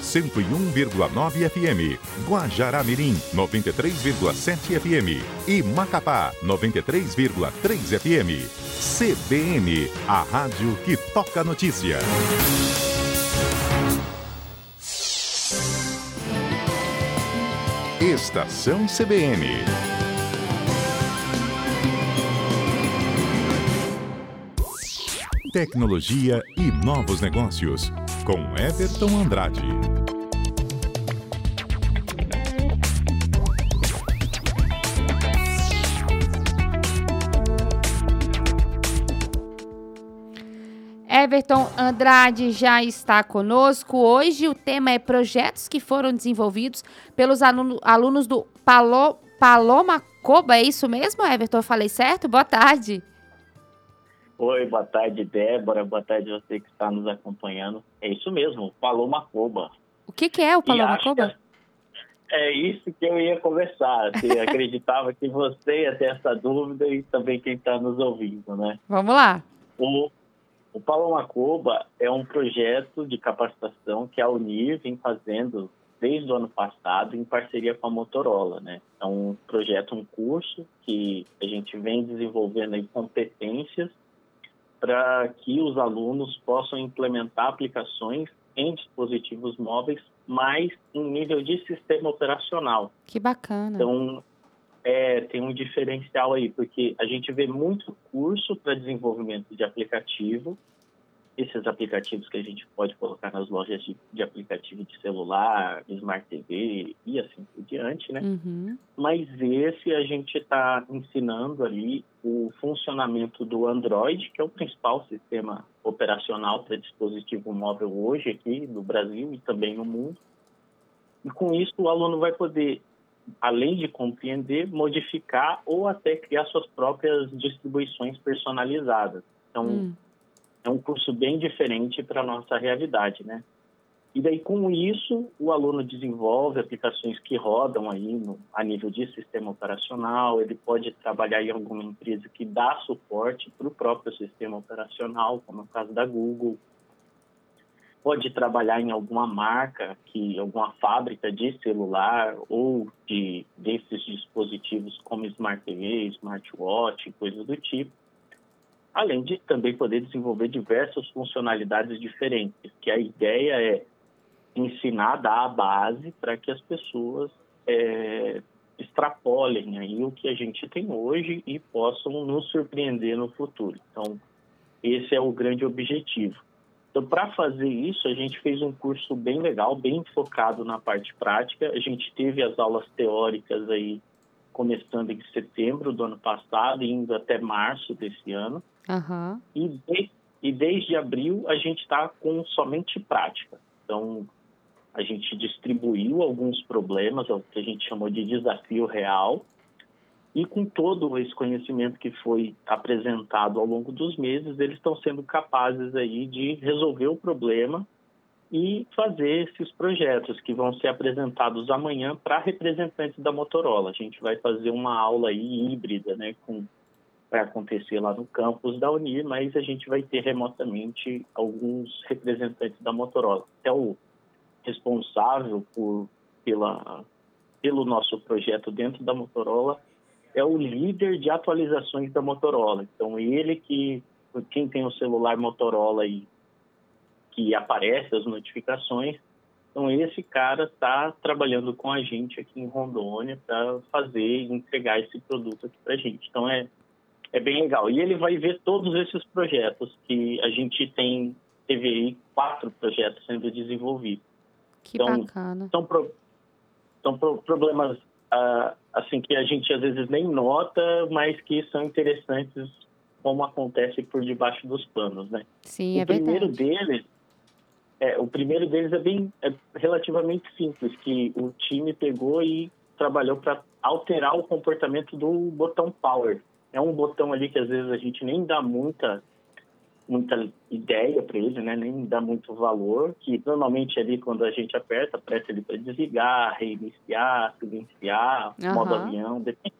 101,9 FM, Guajará-Mirim 93,7 FM e Macapá 93,3 FM. CBN, a rádio que toca notícia. Estação CBN. Tecnologia e novos negócios, com Everton Andrade. Everton Andrade já está conosco. Hoje o tema é projetos que foram desenvolvidos pelos aluno, alunos do Palo, Paloma Coba. É isso mesmo, Everton? Eu falei certo? Boa tarde. Oi, boa tarde, Débora. Boa tarde você que está nos acompanhando. É isso mesmo, Paloma Coba. O que, que é o Paloma Coba? É isso que eu ia conversar. Você acreditava que você ia ter essa dúvida e também quem está nos ouvindo, né? Vamos lá. O, o Paloma Coba é um projeto de capacitação que a Unir vem fazendo desde o ano passado em parceria com a Motorola, né? É um projeto, um curso que a gente vem desenvolvendo aí competências para que os alunos possam implementar aplicações em dispositivos móveis, mas em nível de sistema operacional. Que bacana. Então, é, tem um diferencial aí, porque a gente vê muito curso para desenvolvimento de aplicativo, esses aplicativos que a gente pode colocar nas lojas de, de aplicativo de celular, Smart TV e assim por diante, né? Uhum. Mas esse a gente está ensinando ali o funcionamento do Android, que é o principal sistema operacional para dispositivo móvel hoje aqui no Brasil e também no mundo. E com isso o aluno vai poder, além de compreender, modificar ou até criar suas próprias distribuições personalizadas. Então, Hum. É um curso bem diferente para a nossa realidade, né? E daí, com isso, o aluno desenvolve aplicações que rodam aí no, a nível de sistema operacional, ele pode trabalhar em alguma empresa que dá suporte para o próprio sistema operacional, como é o caso da Google. Pode trabalhar em alguma marca, que alguma fábrica de celular ou de desses dispositivos como Smart TV, Smartwatch, coisas do tipo além de também poder desenvolver diversas funcionalidades diferentes, que a ideia é ensinar, dar a base para que as pessoas é, extrapolem aí o que a gente tem hoje e possam nos surpreender no futuro. Então, esse é o grande objetivo. Então, para fazer isso, a gente fez um curso bem legal, bem focado na parte prática. A gente teve as aulas teóricas aí começando em setembro do ano passado indo até março desse ano. Aham. E, de- e desde abril a gente está com somente prática. Então, a gente distribuiu alguns problemas, é o que a gente chamou de desafio real, e com todo esse conhecimento que foi apresentado ao longo dos meses, eles estão sendo capazes aí de resolver o problema e fazer esses projetos que vão ser apresentados amanhã para representantes da Motorola. A gente vai fazer uma aula aí híbrida, né, com vai acontecer lá no campus da Unir, mas a gente vai ter remotamente alguns representantes da Motorola. Até o responsável por, pela, pelo nosso projeto dentro da Motorola é o líder de atualizações da Motorola. Então, ele que, quem tem o celular Motorola e que aparece as notificações, então esse cara está trabalhando com a gente aqui em Rondônia para fazer e entregar esse produto aqui para a gente. Então, é é bem legal. E ele vai ver todos esses projetos que a gente tem, teve aí quatro projetos sendo desenvolvidos. Que Então, bacana. São, pro- são pro- problemas ah, assim que a gente às vezes nem nota, mas que são interessantes como acontece por debaixo dos panos, né? Sim, o é primeiro verdade. deles é, o primeiro deles é bem é relativamente simples, que o time pegou e trabalhou para alterar o comportamento do botão power. É um botão ali que às vezes a gente nem dá muita muita ideia para ele, né? Nem dá muito valor, que normalmente ali quando a gente aperta, aperta ele para desligar, reiniciar, silenciar, Aham. modo avião, depende,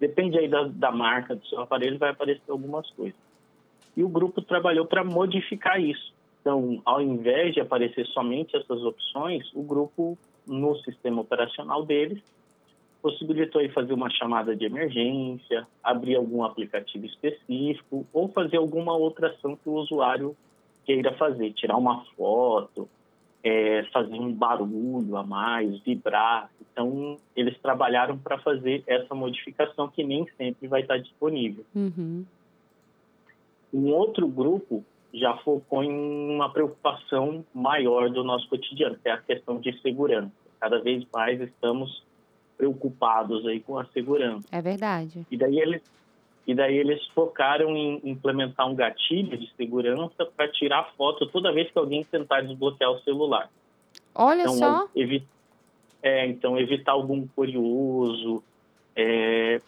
depende aí da, da marca do seu aparelho, vai aparecer algumas coisas. E o grupo trabalhou para modificar isso. Então, ao invés de aparecer somente essas opções, o grupo, no sistema operacional deles, possibilitou aí fazer uma chamada de emergência, abrir algum aplicativo específico ou fazer alguma outra ação que o usuário queira fazer, tirar uma foto, é, fazer um barulho a mais, vibrar. Então, eles trabalharam para fazer essa modificação que nem sempre vai estar disponível. Uhum. Um outro grupo já focou em uma preocupação maior do nosso cotidiano, que é a questão de segurança. Cada vez mais estamos preocupados aí com a segurança. É verdade. E daí eles e daí eles focaram em implementar um gatilho de segurança para tirar foto toda vez que alguém tentar desbloquear o celular. Olha então, só. Evi é, então evitar algum curioso, é,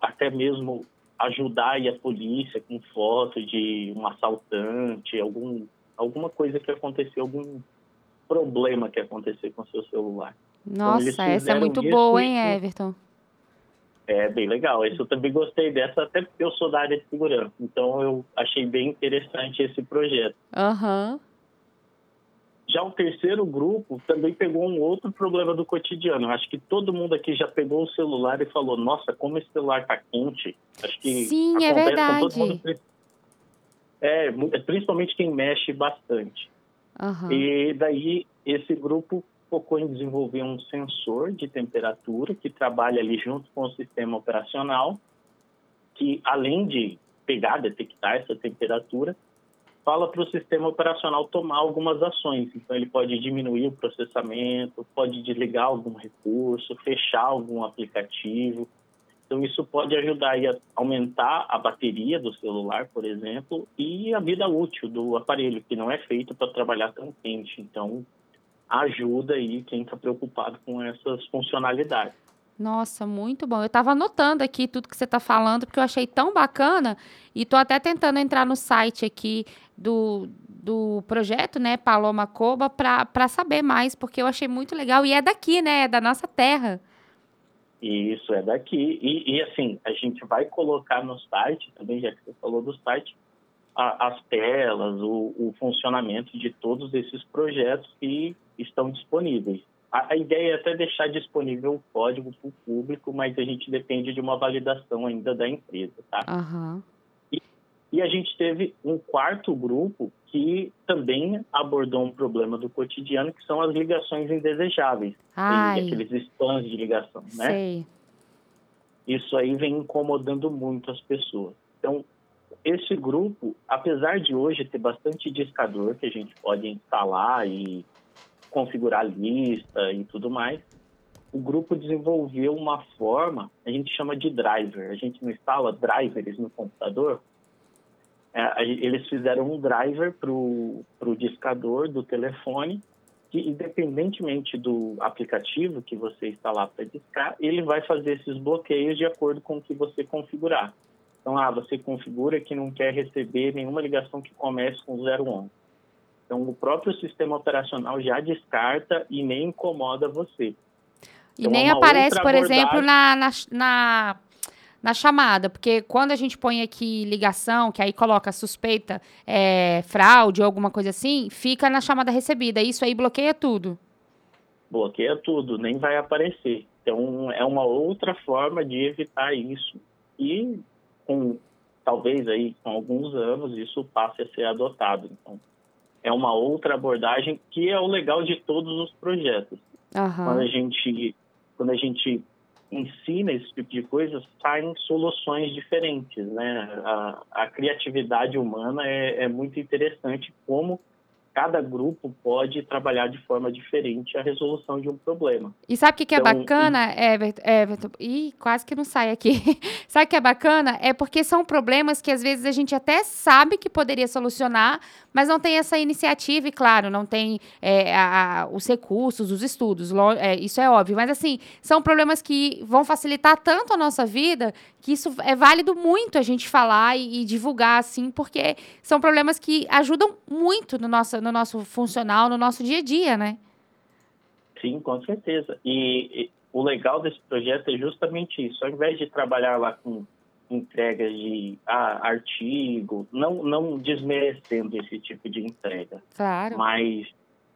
até mesmo ajudar a polícia com foto de um assaltante, algum, alguma coisa que aconteceu, algum problema que aconteceu com seu celular. Nossa, então, essa é muito boa, hein, Everton? É bem legal. Esse eu também gostei dessa, até porque eu sou da área de segurança. Então eu achei bem interessante esse projeto. Aham. Uhum. Já o terceiro grupo também pegou um outro problema do cotidiano. Acho que todo mundo aqui já pegou o celular e falou: Nossa, como esse celular está quente. Acho que Sim, é verdade. Mundo, é, principalmente quem mexe bastante. Uhum. E daí esse grupo focou em desenvolver um sensor de temperatura que trabalha ali junto com o sistema operacional, que além de pegar, detectar essa temperatura, fala para o sistema operacional tomar algumas ações. Então, ele pode diminuir o processamento, pode desligar algum recurso, fechar algum aplicativo. Então, isso pode ajudar a aumentar a bateria do celular, por exemplo, e a vida útil do aparelho, que não é feito para trabalhar tão quente. Então, ajuda aí quem está preocupado com essas funcionalidades. Nossa, muito bom. Eu estava anotando aqui tudo que você está falando, porque eu achei tão bacana e estou até tentando entrar no site aqui do, do projeto, né, Paloma Coba, para saber mais, porque eu achei muito legal. E é daqui, né? É da nossa terra. Isso, é daqui. E, e assim, a gente vai colocar no site, também, já que você falou do site, a, as telas, o, o funcionamento de todos esses projetos que estão disponíveis. A, a ideia é até deixar disponível o código para o público, mas a gente depende de uma validação ainda da empresa, tá? Uhum. E, e a gente teve um quarto grupo que também abordou um problema do cotidiano, que são as ligações indesejáveis. Ai. Aqueles spams de ligação, né? Sei. Isso aí vem incomodando muito as pessoas. Então, esse grupo, apesar de hoje ter bastante discador que a gente pode instalar e configurar lista e tudo mais, o grupo desenvolveu uma forma, a gente chama de driver. A gente não instala drivers no computador. É, eles fizeram um driver para o discador do telefone, que independentemente do aplicativo que você instalar para discar, ele vai fazer esses bloqueios de acordo com o que você configurar. Então, ah, você configura que não quer receber nenhuma ligação que comece com 011. Então, o próprio sistema operacional já descarta e nem incomoda você. E então, nem aparece, por abordagem... exemplo, na, na, na, na, chamada, porque quando a gente põe aqui ligação, que aí coloca suspeita, é, fraude ou alguma coisa assim, fica na chamada recebida. Isso aí bloqueia tudo. Bloqueia tudo, nem vai aparecer. Então, é uma outra forma de evitar isso. E, com, talvez aí, com alguns anos, isso passe a ser adotado. Então, é uma outra abordagem que é o legal de todos os projetos. Uhum. Quando a gente quando a gente ensina esse tipo de coisa, saem soluções diferentes, né? A, a criatividade humana é, é muito interessante como cada grupo pode trabalhar de forma diferente a resolução de um problema. E sabe o que, que é então, bacana, Everton, Everton? Ih, quase que não sai aqui. sabe o que é bacana? É porque são problemas que às vezes a gente até sabe que poderia solucionar, mas não tem essa iniciativa e, claro, não tem é, a, os recursos, os estudos, é, isso é óbvio. Mas, assim, são problemas que vão facilitar tanto a nossa vida que isso é válido muito a gente falar e, e divulgar, assim, porque são problemas que ajudam muito no nosso, no nosso funcional, no nosso dia a dia, né? Sim, com certeza. E, e o legal desse projeto é justamente isso. Ao invés de trabalhar lá com entregas de ah, artigo, não, não desmerecendo esse tipo de entrega. Claro. Mas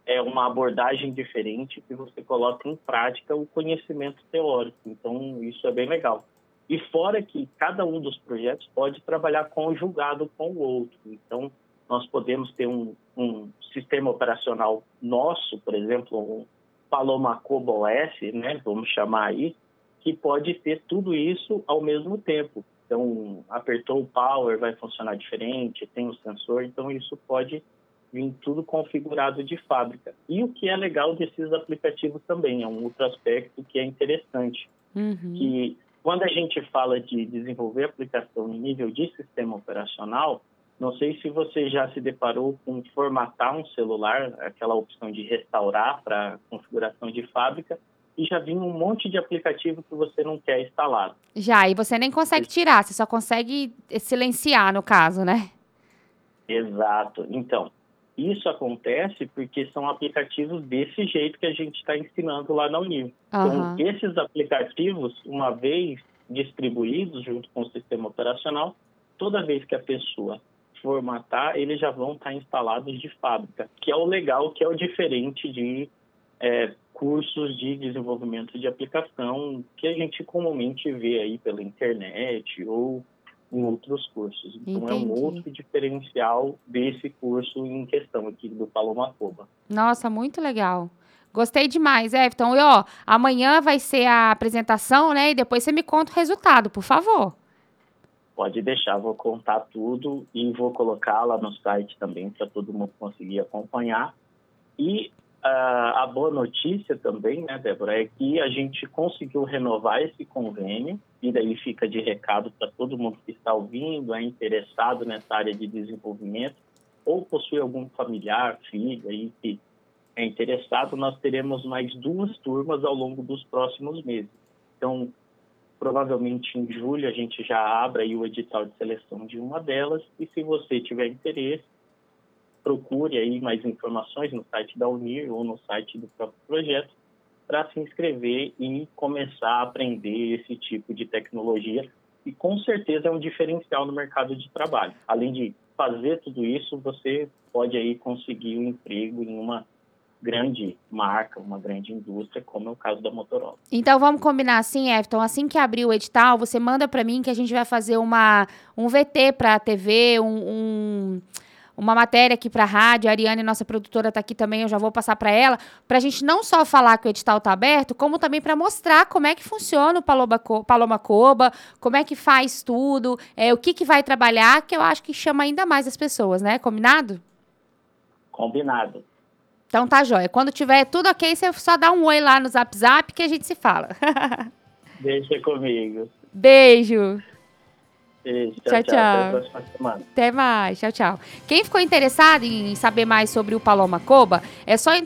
é uma abordagem diferente que você coloca em prática o conhecimento teórico. Então, isso é bem legal. E fora que cada um dos projetos pode trabalhar conjugado com o outro. Então, nós podemos ter um, um sistema operacional nosso, por exemplo, um Paloma Coba OS, né, vamos chamar aí, que pode ter tudo isso ao mesmo tempo. Então, apertou o power, vai funcionar diferente, tem o sensor, então isso pode vir tudo configurado de fábrica. E o que é legal desses aplicativos também, é um outro aspecto que é interessante, Uhum. que quando a gente fala de desenvolver aplicação em nível de sistema operacional, não sei se você já se deparou com formatar um celular, aquela opção de restaurar para configuração de fábrica, e já vinha um monte de aplicativo que você não quer instalado. Já, e você nem consegue tirar, você só consegue silenciar, no caso, né? Exato. Então, isso acontece porque são aplicativos desse jeito que a gente está ensinando lá na Unir. Aham. Então, esses aplicativos, uma vez distribuídos junto com o sistema operacional, toda vez que a pessoa formatar, eles já vão estar instalados de fábrica, que é o legal, que é o diferente de é, cursos de desenvolvimento de aplicação que a gente comumente vê aí pela internet ou em outros cursos. Então, é um Entendi. outro diferencial desse curso em questão aqui do Paloma Coba. Nossa, muito legal. Gostei demais, Everton. E ó, amanhã vai ser a apresentação, né? E depois você me conta o resultado, por favor. Pode deixar, vou contar tudo e vou colocar lá no site também para todo mundo conseguir acompanhar. E ah, a boa notícia também, né, Débora, é que a gente conseguiu renovar esse convênio e daí fica de recado para todo mundo que está ouvindo, é interessado nessa área de desenvolvimento ou possui algum familiar, filho aí que é interessado, nós teremos mais duas turmas ao longo dos próximos meses. Então, provavelmente em julho a gente já abra aí o edital de seleção de uma delas e se você tiver interesse, procure aí mais informações no site da Unir ou no site do próprio projeto para se inscrever e começar a aprender esse tipo de tecnologia e com certeza é um diferencial no mercado de trabalho. Além de fazer tudo isso, você pode aí conseguir um emprego em uma grande marca, uma grande indústria, como é o caso da Motorola. Então vamos combinar assim, Everton. Assim que abrir o edital, você manda para mim que a gente vai fazer uma, um VT para a TV, um, um- uma matéria aqui para a rádio. A Ariane, nossa produtora, está aqui também. Eu já vou passar para ela, para a gente não só falar que o edital está aberto, como também para mostrar como é que funciona o Paloma, Co- Paloma Coba, como é que faz tudo, é, o que, que vai trabalhar, que eu acho que chama ainda mais as pessoas, né? Combinado? Combinado. Então tá jóia. Quando tiver tudo ok, você só dá um oi lá no Zap Zap que a gente se fala. Deixa comigo. Beijo. Beijo, Tchau, tchau, tchau. tchau. Até. Até mais. Tchau, tchau. Quem ficou interessado em saber mais sobre o Paloma Coba, é só